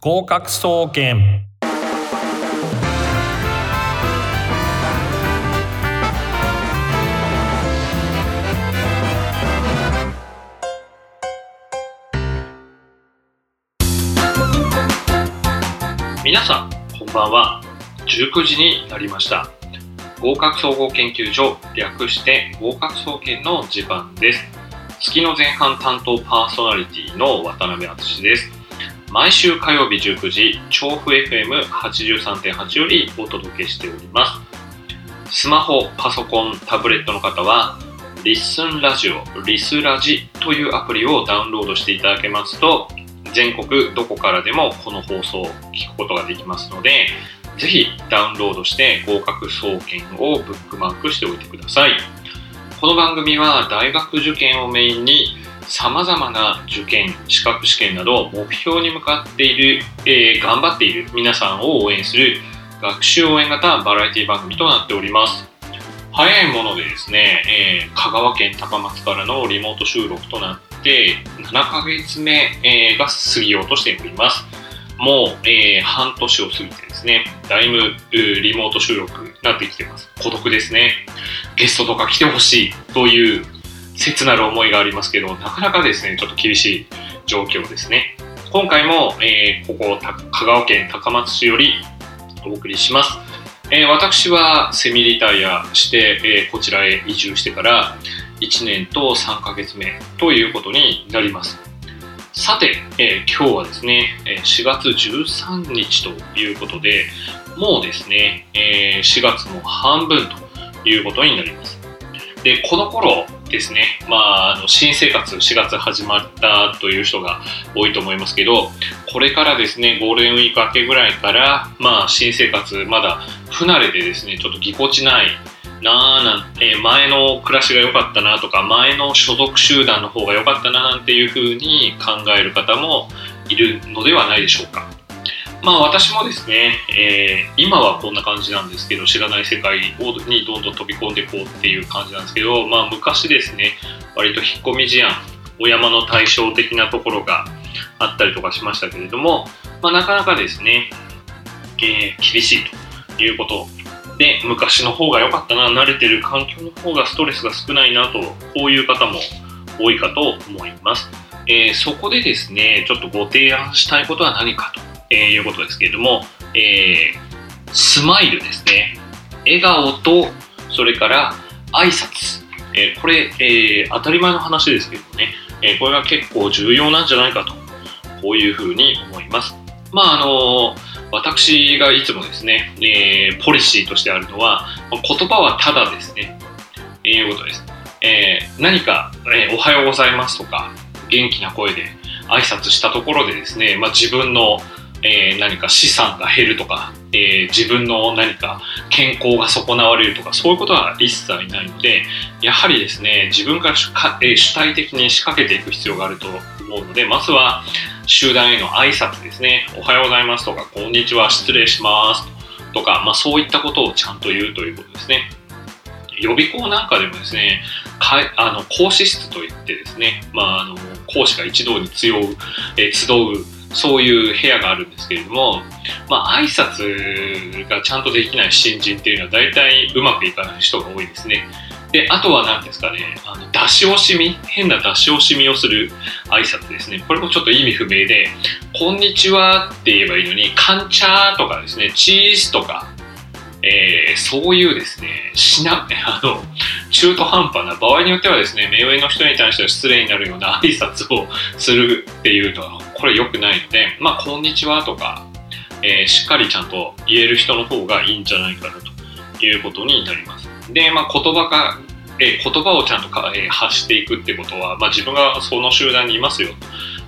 合格総研。皆さんこんばんは。19時になりました。合格総合研究所略して合格総研の時間です。月の前半担当パーソナリティの渡辺敦です。毎週火曜日19時調布 FM83.8 よりお届けしております。スマホパソコンタブレットの方はリッスンラジオリスラジというアプリをダウンロードしていただけますと全国どこからでもこの放送を聞くことができますのでぜひダウンロードして合格総研をブックマークしておいてください。この番組は大学受験をメインに様々な受験資格試験など目標に向かっている、えー、頑張っている皆さんを応援する学習応援型バラエティ番組となっております早いものでですね、えー、香川県高松からのリモート収録となって7ヶ月目、えー、が過ぎようとしておりますもう、えー、半年を過ぎてですね、だいぶリモート収録になってきてます。孤独ですね。ゲストとか来てほしいという切なる思いがありますけど、なかなかですね、ちょっと厳しい状況ですね。今回も、えー、ここ、香川県高松市よりお送りします。えー、私はセミリタイアして、えー、こちらへ移住してから1年と3ヶ月目ということになります。さて、えー、今日はですね、4月13日ということで、もうですね、え、4月も半分ということになります。で、この頃ですね、まあ、あの新生活4月始まったという人が多いと思いますけど、これからですね、ゴールデンウィーク明けぐらいから、まあ、新生活まだ不慣れでですね、ちょっとぎこちないなあなんて前の暮らしが良かったなとか前の所属集団の方が良かったななんていうふうに考える方もいるのではないでしょうか。まあ私もですね、えー、今はこんな感じなんですけど知らない世界にどんどん飛び込んでいこうっていう感じなんですけど、まあ昔ですね割と引っ込み思案お山の対照的なところがあったりとかしましたけれども、まあ、なかなかですね、えー、厳しいということで昔の方が良かったな慣れてる環境の方がストレスが少ないなとこういう方も多いかと思います、えー、そこでですねちょっとご提案したいことは何かとえいうことですけれども、えー、スマイルですね。笑顔とそれから挨拶、えー、これ、えー、当たり前の話ですけどね、えー、これが結構重要なんじゃないかとこういうふうに思います。まああの私がいつもですね、えー、ポリシーとしてあるのは、言葉はただですね、え、いうことです。えー、何か、えー、おはようございますとか、元気な声で挨拶したところでですね、まあ、自分の、えー、何か資産が減るとか、えー、自分の何か健康が損なわれるとかそういうことは一切ないのでやはりですね自分から主,、えー、主体的に仕掛けていく必要があると思うのでまずは集団への挨拶ですね、おはようございますとか、こんにちは、失礼しますとか、まあ、そういったことをちゃんと言うということですね。予備校なんかでもですね、かあの講師室といってですね、まあ、あの講師が一堂に集う、え集うそういう部屋があるんですけれども、まあ、挨拶がちゃんとできない新人っていうのは大体うまくいかない人が多いですね。で、あとは何ですかね、あの出し惜しみ、変な出し惜しみをする挨拶ですね。これもちょっと意味不明で、こんにちはって言えばいいのに、カンチャーとかですね、チーズとか、えー、そういうですね、しな、あの、中途半端な場合によってはですね、目上の人に対しては失礼になるような挨拶をするっていうのは、これ良くないので、まあ、こんにちはとか、えー、しっかりちゃんと言える人の方がいいんじゃないかなということになります。で、まあ、言葉が、え言葉をちゃんとか、え発していくってことは、まあ、自分がその集団にいますよ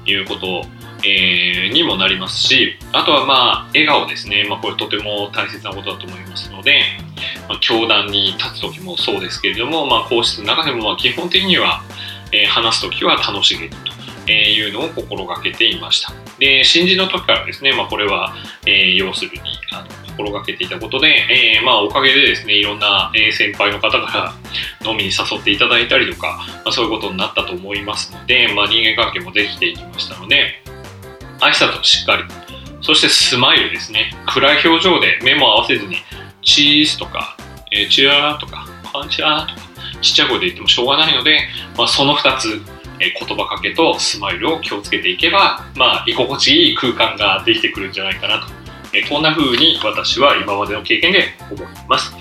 ということえー、にもなりますしあとはまあ笑顔ですね、まあ、これとても大切なことだと思いますので、まあ、教壇に立つ時もそうですけれども、まあ、講師の中でもまあ基本的には、えー、話す時は楽しげにと。えいうのを心がけていましたで新人の時からですね、まあ、これは、え、要するにあの心がけていたことで、えー、まあ、おかげでですねいろんな、先輩の方から飲みに誘っていただいたりとか、まあ、そういうことになったと思いますので、まあ、人間関係もできていきましたので挨拶をしっかりそしてスマイルですね。暗い表情で目も合わせずに、チーズとか、えー、チアーとか、パンチャーとか、ちっちゃい声で言ってもしょうがないので、まあ、その2つ、え言葉かけとスマイルを気をつけていけば、まあ、居心地いい空間ができてくるんじゃないかなと、えこんな風に私は今までの経験で思います。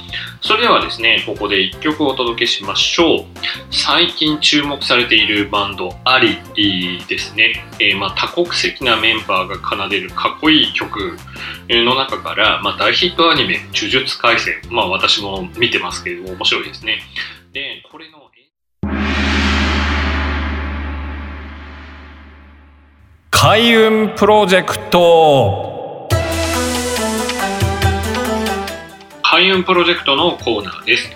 それではですね、ここで1曲お届けしましょう。最近注目されているバンド、アリですね。えー、まあ、多国籍なメンバーが奏でるかっこいい曲の中から、まあ、大ヒットアニメ、呪術廻戦。まあ、私も見てますけれども、面白いですね。で、これの開運プロジェクト。開運プロジェクトのコーナーです。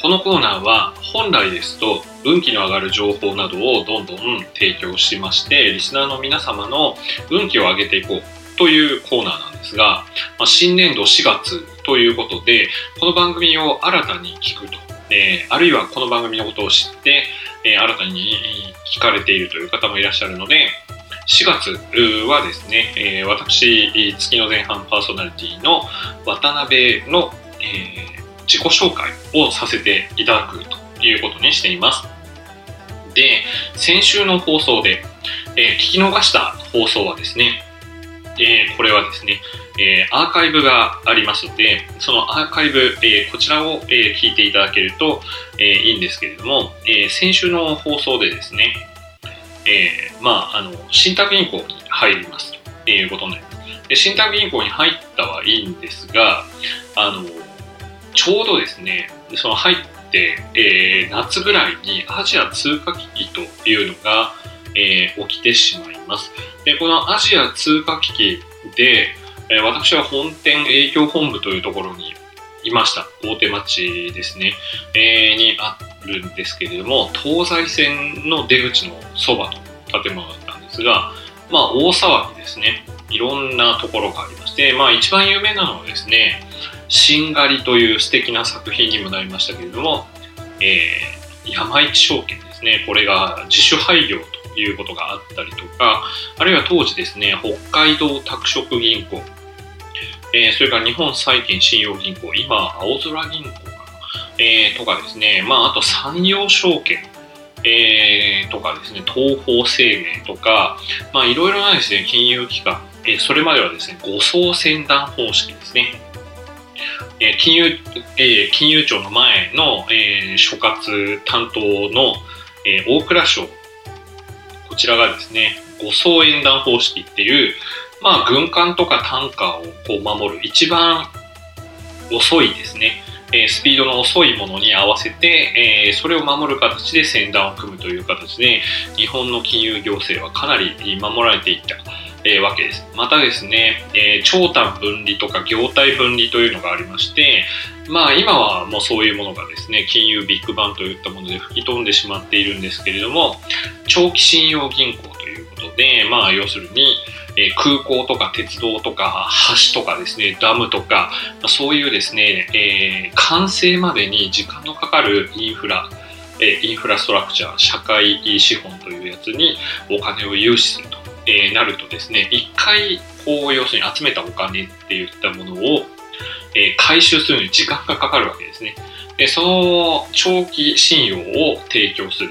このコーナーは本来ですと運気の上がる情報などをどんどん提供しましてリスナーの皆様の運気を上げていこうというコーナーなんですが、まあ、新年度4月ということでこの番組を新たに聞くと、えー、あるいはこの番組のことを知って、えー、新たに聞かれているという方もいらっしゃるので4月はですね、えー、私、月の前半パーソナリティの渡辺の、えー、自己紹介をさせていただくということにしています。で、先週の放送で、えー、聞き逃した放送はですね、え、これはですね、え、アーカイブがありますので、そのアーカイブ、え、こちらを、え聞いていただけると、えいいんですけれども、え先週の放送でですね、えー、まあ、あの、信託銀行に入りますということになります。で信託銀行に入ったはいいんですが、あの、ちょうどですね、その入って、えー、夏ぐらいにアジア通貨危機というのが、えー、起きてしまいます。で、このアジア通貨危機で、えー、私は本店営業本部というところにいました。大手町ですね。えー、にあるんですけれども、東西線の出口のそばの建物だったんですが、まあ大騒ぎですね。いろんなところがありまして、まあ一番有名なのはですね、しんがりという素敵な作品にもなりましたけれども、えー、山一証券ですね。これが自主廃業ということがあったりとか、あるいは当時ですね、北海道拓殖銀行、えー、それから日本債券信用銀行、今、青空銀行かな、えー、とかですね、まあ、あと山陽証券、えー、とかですね、東方生命とか、まあ、いろいろなですね、金融機関、え、それまではですね、護送船団方式ですね。え、金融、え、金融庁の前の、え、所括担当の、え、大蔵省、こちらがですね、護送縁談方式っていう、まあ、軍艦とかタンカーをこう守る一番遅いですね、えー、スピードの遅いものに合わせて、えー、それを守る形で船団を組むという形で日本の金融行政はかなり守られていった、えー、わけです。またですね、え長短分離とか業態分離というのがありまして、まあ今はもうそういうものがですね、金融ビッグバンといったもので吹き飛んでしまっているんですけれども、長期信用銀行で、まあ要するに、え空港とか鉄道とか橋とかですね、ダムとか、そういうですね、え、完成までに時間のかかるインフラ、えインフラストラクチャー、社会資本というやつにお金を融資すると、えなるとですね、一回、こう、要するに集めたお金っていったものを、え回収するのに時間がかかるわけですね。でその長期信用を提供する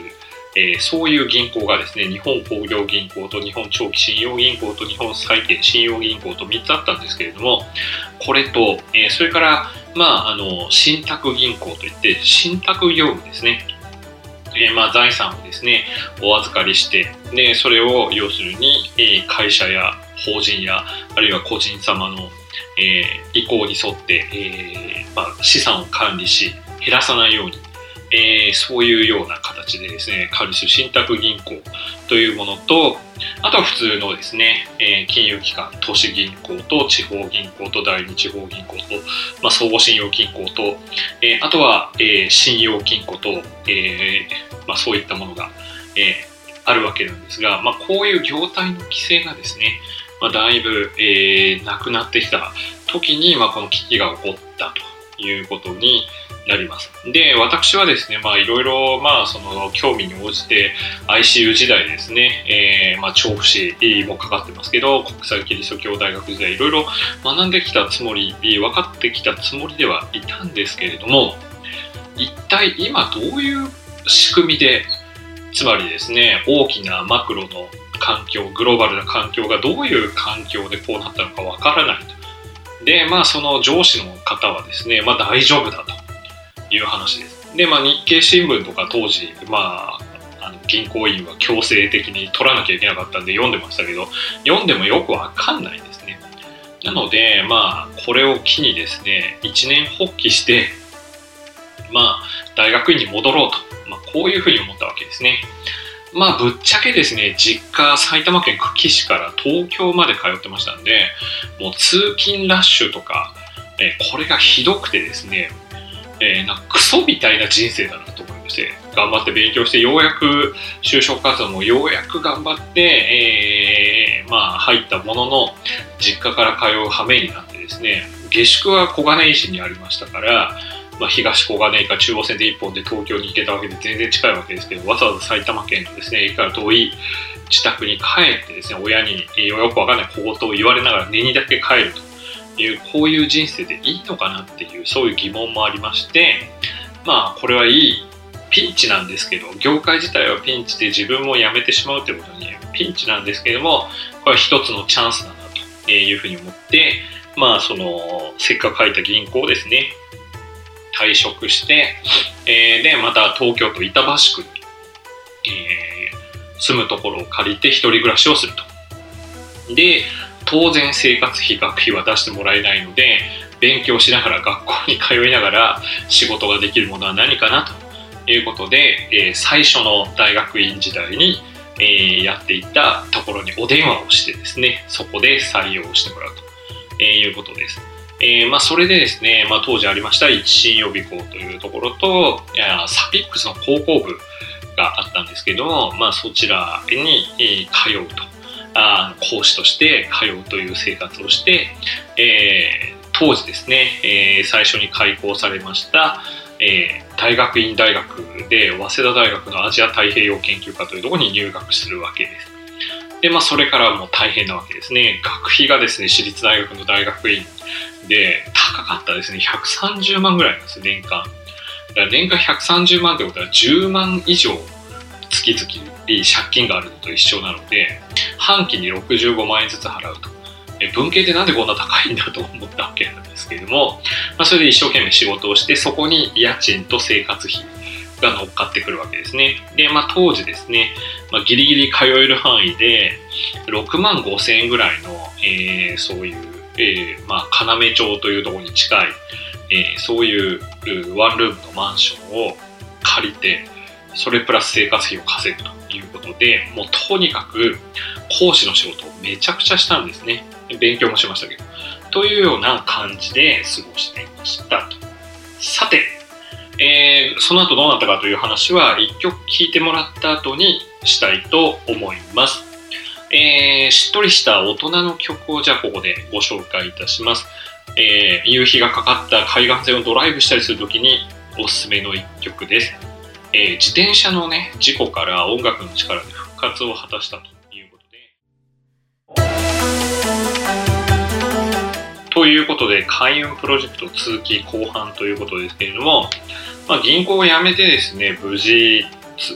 えー、そういう銀行がですね、日本工業銀行と日本長期信用銀行と日本債券信用銀行と3つあったんですけれども、これと、えー、それから、まあ、あの、信託銀行といって、信託業務ですね。えー、まあ、財産をですね、お預かりして、で、それを要するに、えー、会社や法人や、あるいは個人様の、えー、意向に沿って、えーまあ、資産を管理し、減らさないようにえー、そういうような形でですね、カルシュ信託銀行というものと、あとは普通のですね、えー、金融機関、都市銀行と地方銀行と第二地方銀行と、まあ、相互信用金行と、えー、あとは、えー、信用金庫と、えまあ、そういったものが、えあるわけなんですが、まあ、こういう業態の規制がですね、まあ、だいぶ、えなくなってきた時に、まあ、この危機が起こったということになります。で、私はですね、まあいろいろ、まあその興味に応じて ICU 時代ですね、えー、まあ調布市もかかってますけど、国際キリスト教大学時代いろいろ学んできたつもり、分かってきたつもりではいたんですけれども、一体今どういう仕組みで、つまりですね、大きなマクロの環境、グローバルな環境がどういう環境でこうなったのかわからないと。で、まあその上司の方はですね、まあ大丈夫だと。いう話です。で、まあ、日経新聞とか当時、まあ、あの銀行員は強制的に取らなきゃいけなかったんで読んでましたけど、読んでもよくわかんないですね。なので、まあ、これを機にですね、一年発起して、まあ、大学院に戻ろうと、まあ、こういうふうに思ったわけですね。まあ、ぶっちゃけですね、実家、埼玉県久喜市から東京まで通ってましたんで、もう通勤ラッシュとか、えこれがひどくてですね、えー、なんかクソみたいな人生だなと思いまして頑張って勉強してようやく就職活動もようやく頑張って、えー、まあ入ったものの実家から通う羽目になってですね下宿は小金井市にありましたから、まあ、東小金井か中央線で1本で東京に行けたわけで全然近いわけですけどわざわざ埼玉県のですね駅から遠い自宅に帰ってですね親によくわかんない小言を言われながら寝にだけ帰ると。いうこういう人生でいいのかなっていうそういう疑問もありましてまあこれはいいピンチなんですけど業界自体はピンチで自分も辞めてしまうということにピンチなんですけどもこれは一つのチャンスだなというふうに思ってまあそのせっかく書いた銀行ですね退職して、えー、でまた東京都板橋区に、えー、住むところを借りて一人暮らしをすると。で当然生活費学費は出してもらえないので勉強しながら学校に通いながら仕事ができるものは何かなということで、えー、最初の大学院時代に、えー、やっていたところにお電話をしてですねそこで採用してもらうとえいうことです。えーまあ、それでですね、まあ、当時ありました一新予備校というところとサピックスの高校部があったんですけど、まあ、そちらに、え通うとあ講師として通うという生活をして、えー、当時ですね、えー、最初に開校されました、えー、大学院大学で早稲田大学のアジア太平洋研究科というところに入学するわけです。で、まあ、それからもう大変なわけですね。学費がですね、私立大学の大学院で高かったですね。130万ぐらいなんです、年間。だから年間130万ってことは10万以上月々借金があるのと一緒なので半期に65万円ずつ払うと文系ってなんでこんな高いんだと思ったわけなんですけれども、まあ、それで一生懸命仕事をしてそこに家賃と生活費が乗っかってくるわけですね。で、まあ、当時ですね、まあ、ギリギリ通える範囲で6万5千円ぐらいの、えー、そういう、えー、まあ、要町というところに近い、えー、そういうワンルームのマンションを借りてそれプラス生活費を稼ぐということで、もうとにかく講師の仕事をめちゃくちゃしたんですね。勉強もしましたけど。というような感じで過ごしていました。さて、えー、その後どうなったかという話は一曲聴いてもらった後にしたいと思います。えー、しっとりした大人の曲をじゃあここでご紹介いたします。えー、夕日がかかった海岸線をドライブしたりするときにおすすめの一曲です。えー、自転車のね、事故から音楽の力で復活を果たしたということで。ということで、開運プロジェクト続き後半ということですけれども、まあ、銀行を辞めてですね、無事、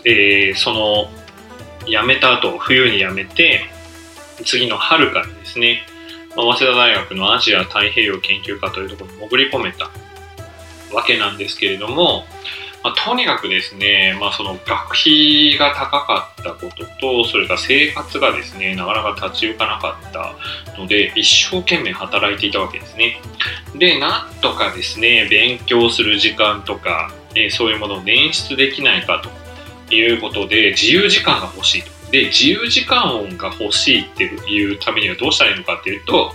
えー、その、辞めた後、冬に辞めて、次の春からですね、まあ、早稲田大学のアジア太平洋研究科というところに潜り込めたわけなんですけれども、まあ、とにかくですね、まあ、その学費が高かったことと、それから生活がですね、なかなか立ち行かなかったので、一生懸命働いていたわけですね。で、なんとかですね、勉強する時間とか、えそういうものを捻出できないかということで、自由時間が欲しいと。で、自由時間音が欲しいっていうためにはどうしたらいいのかっていうと、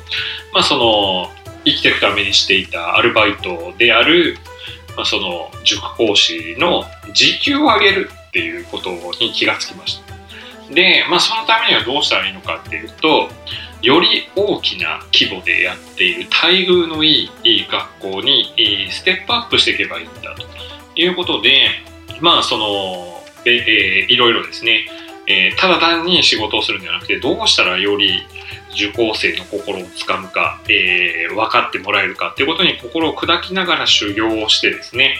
まあ、その、生きていくためにしていたアルバイトである、その塾講師の時給を上げるっていうことに気がつきました。で、まあ、そのためにはどうしたらいいのかっていうと、より大きな規模でやっている待遇のいい学校にステップアップしていけばいいんだということでまあその、えー、いろいろですね、えー、ただ単に仕事をするんじゃなくてどうしたらより受講生の心をつかむか、えー、分かってもらえるかっていうことに心を砕きながら修行をしてですね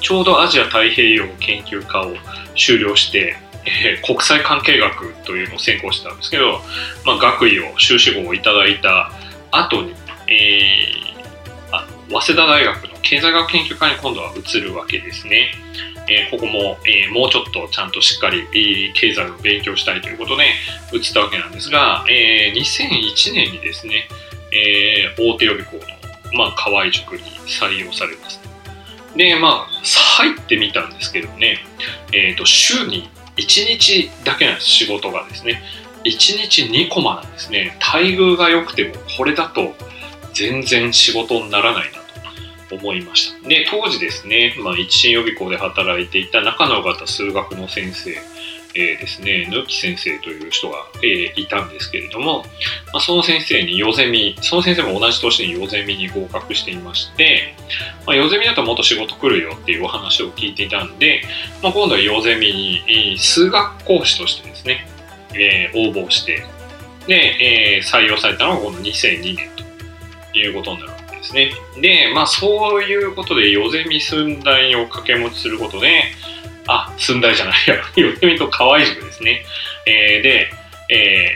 ちょうどアジア太平洋研究科を修了してえー、国際関係学というのを専攻してたんですけど、まあ、学位を修士号をいただいた後に、えー、あ早稲田大学の経済学研究科に今度は移るわけですね。え、ここも、えもうちょっとちゃんとしっかり、え経済を勉強したいということで移ったわけなんですが、え2001年にですね、え大手予備校の、まあ、河合塾に採用されます。で、まあ、入ってみたんですけどね、えっ、と、週に1日だけなんです、仕事がですね。1日2コマなんですね。待遇が良くても、これだと全然仕事にならないな思いました。で、当時ですね、まあ、一新予備校で働いていた中野方数学の先生、えー、ですね、ぬき先生という人が、えー、いたんですけれども、まあ、その先生にヨゼミ、その先生も同じ年にヨゼミに合格していまして、まあ、ヨゼミだともっと仕事来るよっていうお話を聞いていたんで、まあ、今度はヨゼミに数学講師としてですね、えー、応募して、で、えー、採用されたのがこの2002年ということになるですね。で、まあそういうことでヨゼミ寸大を掛け持ちすることで、あ、寸大じゃないや、ヨゼミと河合塾ですね。えー、で、え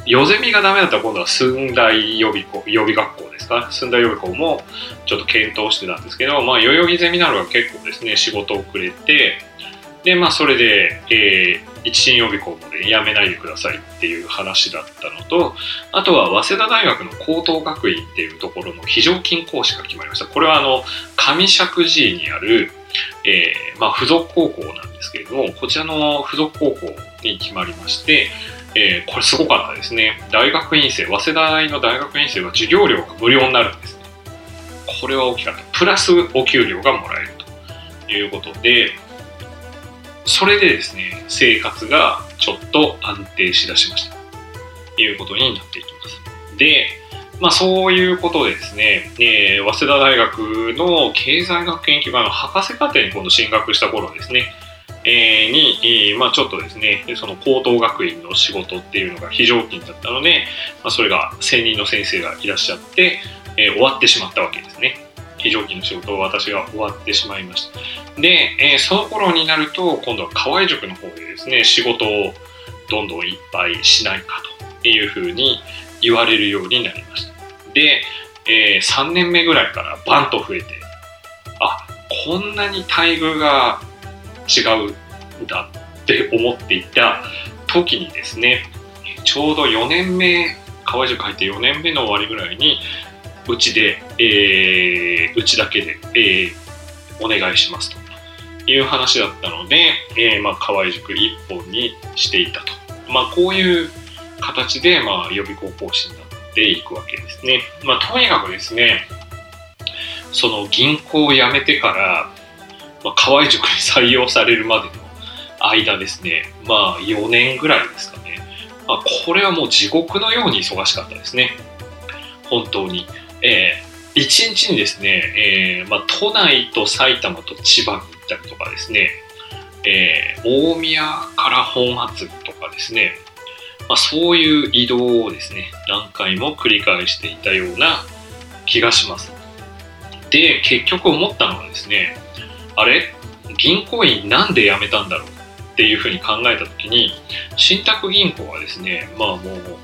ー、ヨゼミがダメだったら今度は寸大予備校、予備学校ですか？寸大予備校もちょっと検討してたんですけど、まあ、代々木ゼミナールが結構ですね、仕事をくれて、で、まあ、それで、えー、一新予備校もね、やめないでくださいっていう話だったのと、あとは早稲田大学の高等学院っていうところの非常勤講師が決まりました。これはあの、上石寺にある、えー、まあ、付属高校なんですけれども、こちらの付属高校に決まりまして、えー、これすごかったですね。大学院生、早稲田大の大学院生は授業料が無料になるんですね。これは大きかった。プラスお給料がもらえるということで、それでですね、生活がちょっと安定しだしました。ということになっていきます。で、まあそういうことでですね、えー、早稲田大学の経済学研究科の博士課程に今度進学した頃ですね、えー、に、えー、まあちょっとですね、その高等学院の仕事っていうのが非常勤だったので、まあ、それが専任の先生がいらっしゃって、えー、終わってしまったわけですね。非常勤の仕事を私が終わってしまいました。で、えー、その頃になると、今度は河合塾の方でですね、仕事をどんどんいっぱいしないかというふうに言われるようになりました。で、えー、3年目ぐらいからバンと増えて、あ、こんなに待遇が違うんだって思っていた時にですね、ちょうど4年目、河合塾入って4年目の終わりぐらいに、うちで、えー、うちだけで、えー、お願いしますという話だったので、えー、まあ、河合塾一本にしていたと。まあ、こういう形で、まあ、予備校講師になっていくわけですね。まあ、とにかくですね、その銀行を辞めてから、まあ、河合塾に採用されるまでの間ですね、まあ、4年ぐらいですかね。まあ、これはもう地獄のように忙しかったですね。本当に。えー、1日にですね、えーまあ、都内と埼玉と千葉に行ったりとかですね、えー、大宮から本厚とかですね、まあ、そういう移動をですね、何回も繰り返していたような気がします。で、結局思ったのはですね、あれ？銀行員なんで辞めたんだろうっていうふうに考えたときに、信託銀行はですね、まあもう、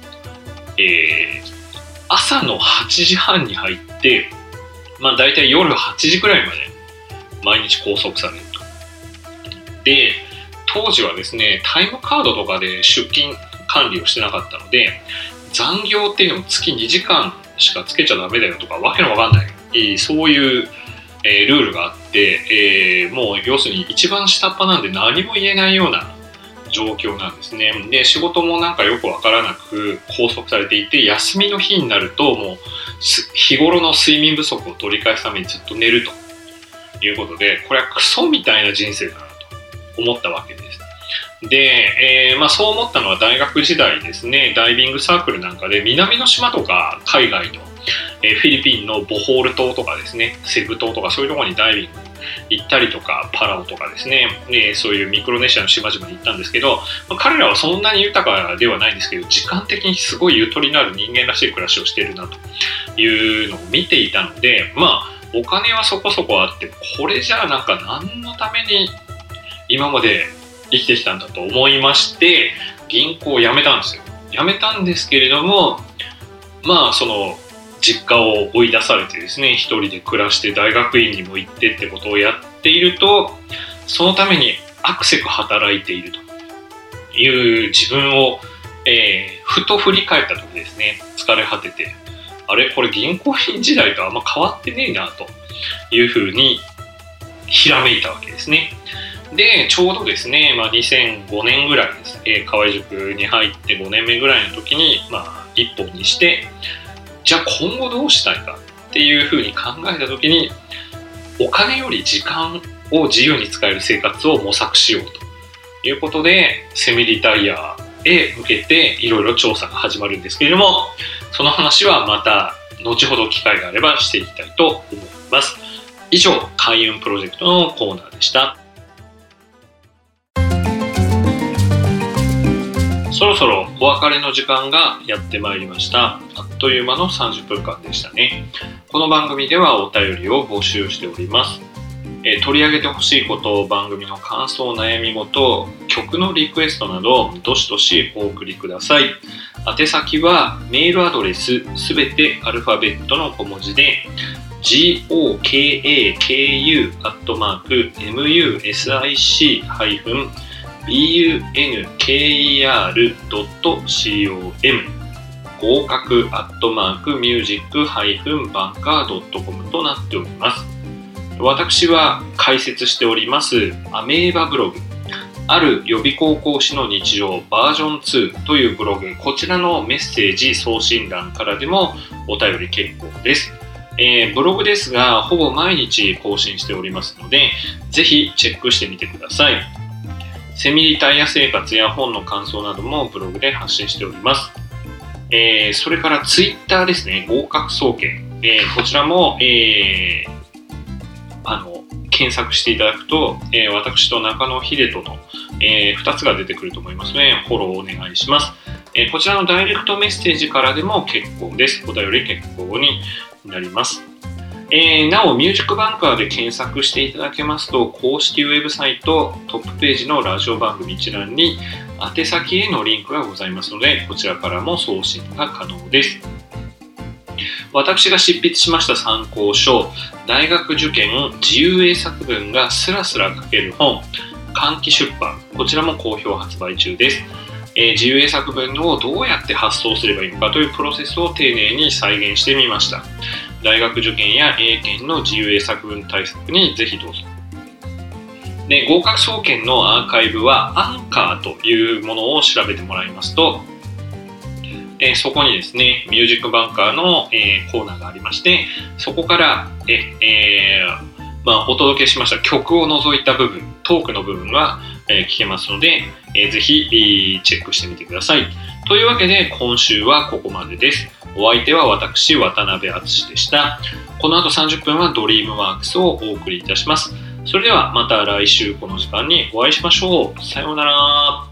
えー、朝の8時半に入って、まあ大体夜8時くらいまで毎日拘束されると。で、当時はですね、タイムカードとかで出勤管理をしてなかったので、残業っていうのも月2時間しかつけちゃダメだよとか、わけのわかんない、そういう、えー、ルールがあって、えー、もう要するに一番下っ端なんで何も言えないような状況なんですね。で、仕事もなんかよくわからなく拘束されていて、休みの日になるともう日頃の睡眠不足を取り返すためにずっと寝るということで、これはクソみたいな人生だなと思ったわけです。で、えーまあ、そう思ったのは大学時代ですね、ダイビングサークルなんかで南の島とか海外の、え、フィリピンのボホール島とかですね、セブ島とかそういうところにダイビング行ったりとか、パラオとかですね、え、そういうミクロネシアの島々に行ったんですけど、ま、彼らはそんなに豊かではないんですけど、時間的にすごいゆとりのある人間らしい暮らしをしているなというのを見ていたので、まあ、お金はそこそこあって、これじゃあなんか何のために今まで生きてきたんだと思いまして銀行を辞めたんですよ。辞めたんですけれどもまあその実家を追い出されてですね一人で暮らして大学院にも行ってってことをやっているとそのためにアクセク働いていると。いう自分を、えー、ふと振り返った時ですね疲れ果ててあれ？これ銀行員時代とあんま変わってねえなと。いうふうにひらめいたわけですね。で、ちょうどですね、まあ、2005年ぐらいです、えー、河合塾に入って5年目ぐらいの時に、まあ、一本にして、じゃあ今後どうしたいかっていうふうに考えた時に、お金より時間を自由に使える生活を模索しようということで、セミリタイヤへ向けていろいろ調査が始まるんですけれども、その話はまた後ほど機会があればしていきたいと思います。以上、開運プロジェクトのコーナーでした。そろそろお別れの時間がやってまいりました。あっという間の30分間でしたね。この番組ではお便りを募集しております。え取り上げてほしいこと、番組の感想、悩み事、曲のリクエストなど、どしどしお送りください。宛先はメールアドレスすべてアルファベットの小文字で gokaku.music-music- bunker.com 合格アットマークミュージックハイフンバンカー .com となっております。私は解説しておりますアメーバブログある予備高校師の日常バージョン2というブログこちらのメッセージ送信欄からでもお便り結構です。えー、ブログですがほぼ毎日更新しておりますのでぜひチェックしてみてください。セミリタイヤ生活や本の感想などもブログで発信しております。えー、それからツイッターですね、合格総研。えー、こちらも、えー、あの、検索していただくと、え、私と中野秀人の、え、2つが出てくると思いますので、フォローお願いします。え、こちらのダイレクトメッセージからでも結構です。お便り結構になります。えー、なお、ミュージックバンカーで検索していただけますと、公式ウェブサイトトップページのラジオ番組一覧に宛先へのリンクがございますので、こちらからも送信が可能です。私が執筆しました参考書、大学受験自由英作文がスラスラ書ける本、換気出版、こちらも好評発売中です。えー、自由英作文をどうやって発送すればいいのかというプロセスを丁寧に再現してみました。大学受験や英検の自由英作文対策にぜひどうぞ。で合格総研のアーカイブはアンカーというものを調べてもらいますと、え、そこにですね、ミュージックバンカーの、え、コーナーがありまして、そこから、えー、まあ、お届けしました曲を除いた部分、トークの部分は、え聞けますので、えぜひ、チェックしてみてください。というわけで、今週はここまでです。お相手は私、渡辺敦でした。この後30分はドリームワークスをお送りいたします。それではまた来週この時間にお会いしましょう。さようなら。